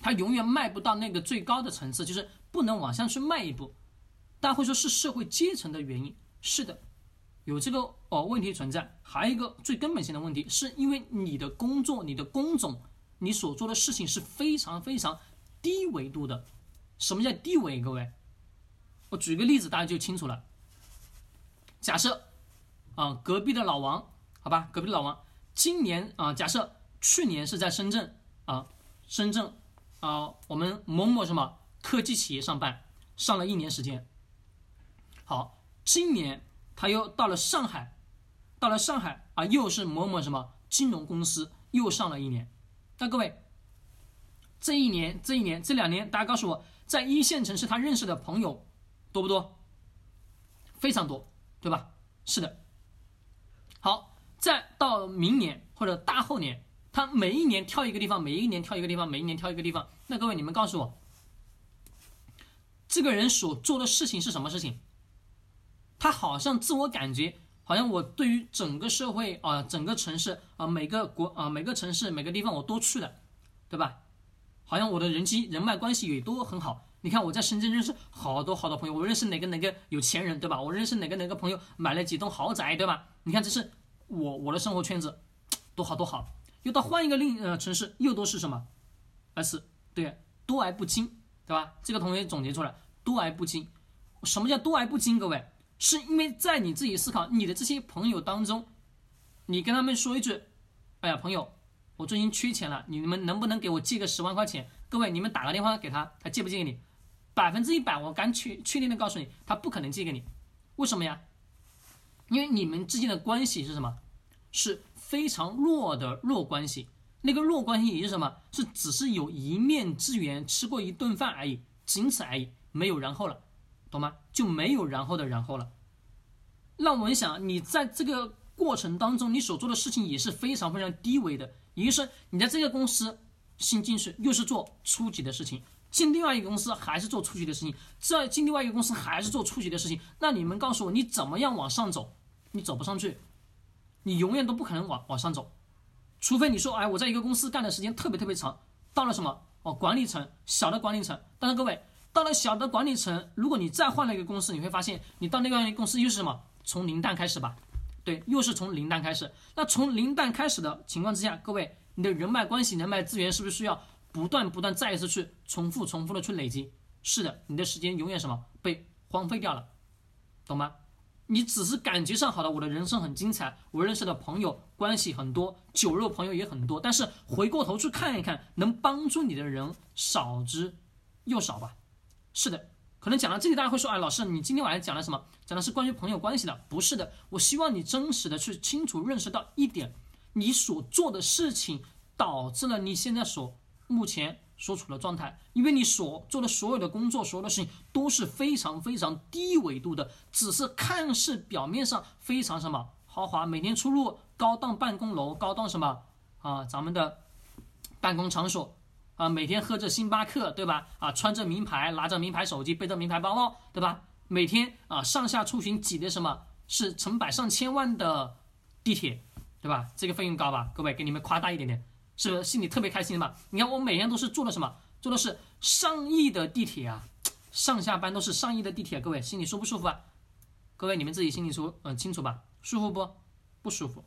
他永远迈不到那个最高的层次，就是不能往上去迈一步。大家会说是社会阶层的原因，是的，有这个哦问题存在。还有一个最根本性的问题，是因为你的工作、你的工种、你所做的事情是非常非常低维度的。什么叫低维？各位，我举个例子，大家就清楚了。假设啊，隔壁的老王，好吧，隔壁的老王，今年啊，假设去年是在深圳啊，深圳啊，我们某某什么科技企业上班，上了一年时间。好，今年他又到了上海，到了上海啊，又是某某什么金融公司又上了一年。那各位，这一年、这一年、这两年，大家告诉我，在一线城市他认识的朋友多不多？非常多，对吧？是的。好，再到明年或者大后年，他每一年挑一个地方，每一年挑一个地方，每一年挑一个地方。那各位，你们告诉我，这个人所做的事情是什么事情？他好像自我感觉，好像我对于整个社会啊，整个城市啊，每个国啊，每个城市每个地方我都去了，对吧？好像我的人际人脉关系也都很好。你看我在深圳认识好多好多朋友，我认识哪个哪个有钱人，对吧？我认识哪个哪个朋友买了几栋豪宅，对吧？你看这是我我的生活圈子，多好多好。又到换一个另呃城市，又都是什么？S 对，多而不精，对吧？这个同学总结出来，多而不精。什么叫多而不精？各位？是因为在你自己思考你的这些朋友当中，你跟他们说一句：“哎呀，朋友，我最近缺钱了，你们能不能给我借个十万块钱？”各位，你们打个电话给他，他借不借给你？百分之一百，我敢确确定的告诉你，他不可能借给你。为什么呀？因为你们之间的关系是什么？是非常弱的弱关系。那个弱关系也是什么？是只是有一面之缘，吃过一顿饭而已，仅此而已，没有然后了。懂吗？就没有然后的然后了。那我们想，你在这个过程当中，你所做的事情也是非常非常低微的。也就是，你在这个公司新进去，又是做初级的事情；进另外一个公司还是做初级的事情；再进另外一个公司还是做初级的事情。那你们告诉我，你怎么样往上走？你走不上去，你永远都不可能往往上走。除非你说，哎，我在一个公司干的时间特别特别长，到了什么哦，管理层，小的管理层。但是各位。到了小的管理层，如果你再换了一个公司，你会发现你到那个公司又是什么？从零蛋开始吧，对，又是从零蛋开始。那从零蛋开始的情况之下，各位，你的人脉关系、人脉资源是不是需要不断不断再一次去重复、重复的去累积？是的，你的时间永远什么被荒废掉了，懂吗？你只是感觉上好的，我的人生很精彩，我认识的朋友关系很多，酒肉朋友也很多，但是回过头去看一看，能帮助你的人少之又少吧。是的，可能讲到这里，大家会说：“哎，老师，你今天晚上讲了什么？讲的是关于朋友关系的？不是的，我希望你真实的去清楚认识到一点，你所做的事情导致了你现在所目前所处的状态，因为你所做的所有的工作，所有的事情都是非常非常低维度的，只是看似表面上非常什么豪华，每天出入高档办公楼、高档什么啊，咱们的办公场所。”啊，每天喝着星巴克，对吧？啊，穿着名牌，拿着名牌手机，背着名牌包包，对吧？每天啊，上下出行挤的什么是成百上千万的地铁，对吧？这个费用高吧？各位，给你们夸大一点点，是不是心里特别开心的嘛？你看我每天都是坐的什么？坐的是上亿的地铁啊，上下班都是上亿的地铁，各位心里舒不舒服啊？各位你们自己心里舒嗯清楚吧？舒服不？不舒服。